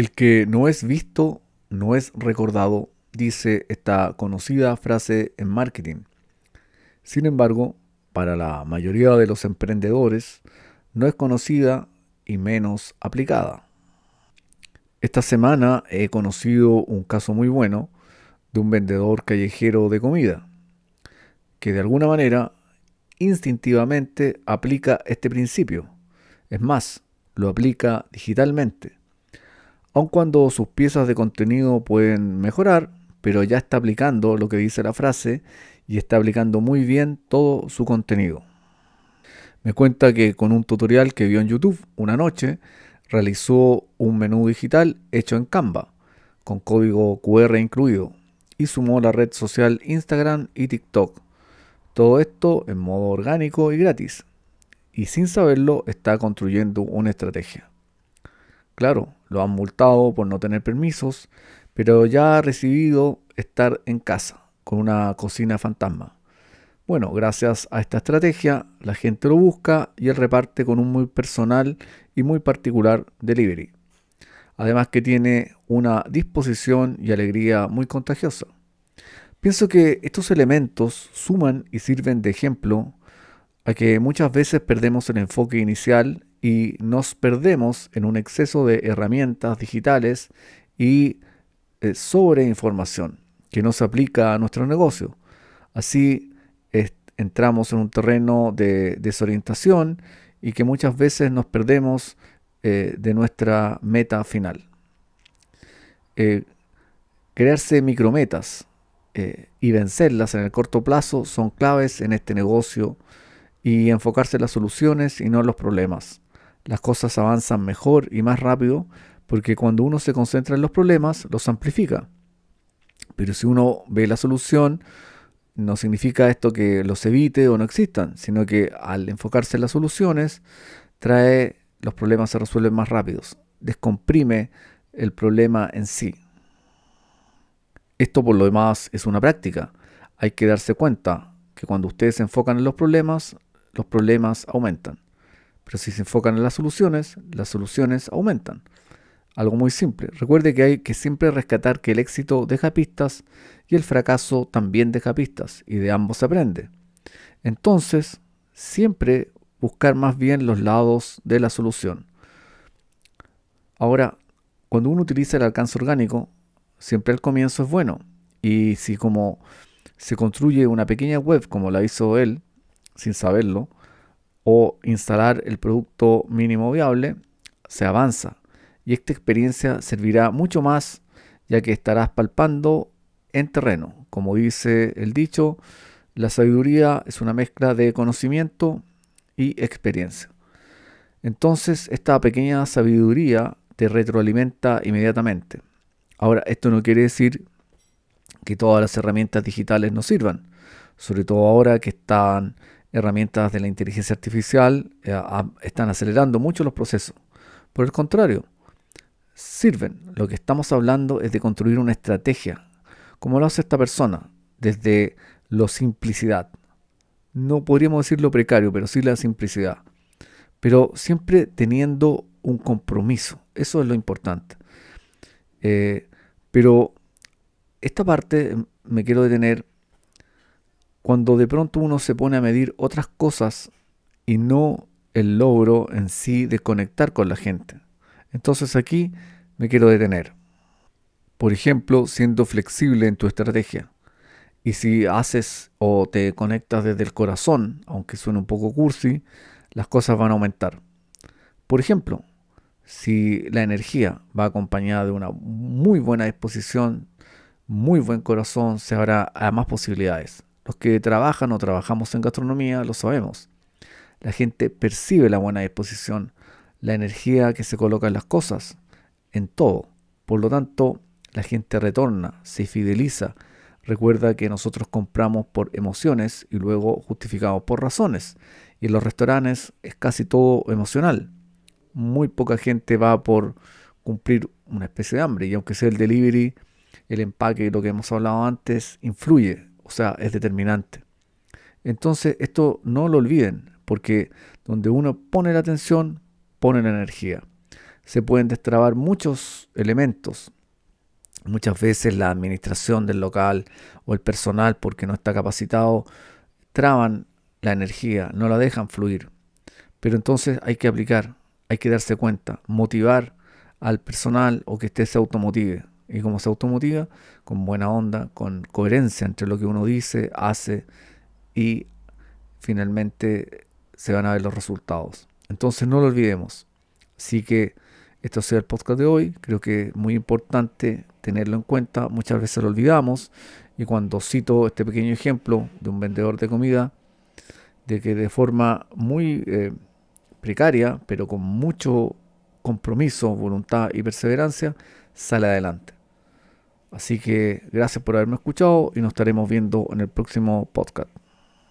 El que no es visto no es recordado, dice esta conocida frase en marketing. Sin embargo, para la mayoría de los emprendedores no es conocida y menos aplicada. Esta semana he conocido un caso muy bueno de un vendedor callejero de comida, que de alguna manera instintivamente aplica este principio. Es más, lo aplica digitalmente. Aun cuando sus piezas de contenido pueden mejorar, pero ya está aplicando lo que dice la frase y está aplicando muy bien todo su contenido. Me cuenta que con un tutorial que vio en YouTube una noche, realizó un menú digital hecho en Canva, con código QR incluido, y sumó la red social Instagram y TikTok. Todo esto en modo orgánico y gratis. Y sin saberlo está construyendo una estrategia. Claro, lo han multado por no tener permisos, pero ya ha recibido estar en casa con una cocina fantasma. Bueno, gracias a esta estrategia, la gente lo busca y él reparte con un muy personal y muy particular delivery. Además que tiene una disposición y alegría muy contagiosa. Pienso que estos elementos suman y sirven de ejemplo a que muchas veces perdemos el enfoque inicial y nos perdemos en un exceso de herramientas digitales y eh, sobre información que no se aplica a nuestro negocio. Así entramos en un terreno de desorientación y que muchas veces nos perdemos eh, de nuestra meta final. Eh, crearse micrometas y vencerlas en el corto plazo son claves en este negocio y enfocarse en las soluciones y no en los problemas. Las cosas avanzan mejor y más rápido porque cuando uno se concentra en los problemas los amplifica. Pero si uno ve la solución, no significa esto que los evite o no existan, sino que al enfocarse en las soluciones, trae los problemas se resuelven más rápidos, descomprime el problema en sí. Esto por lo demás es una práctica. Hay que darse cuenta que cuando ustedes se enfocan en los problemas, los problemas aumentan. Pero si se enfocan en las soluciones, las soluciones aumentan. Algo muy simple. Recuerde que hay que siempre rescatar que el éxito deja pistas y el fracaso también deja pistas y de ambos se aprende. Entonces, siempre buscar más bien los lados de la solución. Ahora, cuando uno utiliza el alcance orgánico, siempre al comienzo es bueno. Y si como se construye una pequeña web como la hizo él, sin saberlo, o instalar el producto mínimo viable, se avanza y esta experiencia servirá mucho más ya que estarás palpando en terreno. Como dice el dicho, la sabiduría es una mezcla de conocimiento y experiencia. Entonces esta pequeña sabiduría te retroalimenta inmediatamente. Ahora, esto no quiere decir que todas las herramientas digitales no sirvan, sobre todo ahora que están herramientas de la inteligencia artificial, eh, están acelerando mucho los procesos. Por el contrario, sirven. Lo que estamos hablando es de construir una estrategia, como lo hace esta persona, desde lo simplicidad. No podríamos decir lo precario, pero sí la simplicidad. Pero siempre teniendo un compromiso. Eso es lo importante. Eh, pero esta parte me quiero detener cuando de pronto uno se pone a medir otras cosas y no el logro en sí de conectar con la gente. Entonces aquí me quiero detener. Por ejemplo, siendo flexible en tu estrategia. Y si haces o te conectas desde el corazón, aunque suene un poco cursi, las cosas van a aumentar. Por ejemplo, si la energía va acompañada de una muy buena disposición, muy buen corazón, se habrá más posibilidades. Los que trabajan o trabajamos en gastronomía lo sabemos. La gente percibe la buena disposición, la energía que se coloca en las cosas, en todo. Por lo tanto, la gente retorna, se fideliza. Recuerda que nosotros compramos por emociones y luego justificamos por razones. Y en los restaurantes es casi todo emocional. Muy poca gente va por cumplir una especie de hambre. Y aunque sea el delivery, el empaque y lo que hemos hablado antes, influye, o sea, es determinante. Entonces, esto no lo olviden, porque donde uno pone la atención, pone la energía. se pueden destrabar muchos elementos. Muchas veces la administración del local o el personal, porque no está capacitado, traban la energía, no la dejan fluir. Pero entonces hay que aplicar, hay que darse cuenta, motivar al personal o que éste se automotive. Y como se automotiva, con buena onda, con coherencia entre lo que uno dice, hace y finalmente se van a ver los resultados. Entonces no lo olvidemos. Así que esto sea el podcast de hoy. Creo que es muy importante tenerlo en cuenta. Muchas veces lo olvidamos. Y cuando cito este pequeño ejemplo de un vendedor de comida, de que de forma muy eh, precaria, pero con mucho compromiso, voluntad y perseverancia, sale adelante. Así que gracias por haberme escuchado y nos estaremos viendo en el próximo podcast.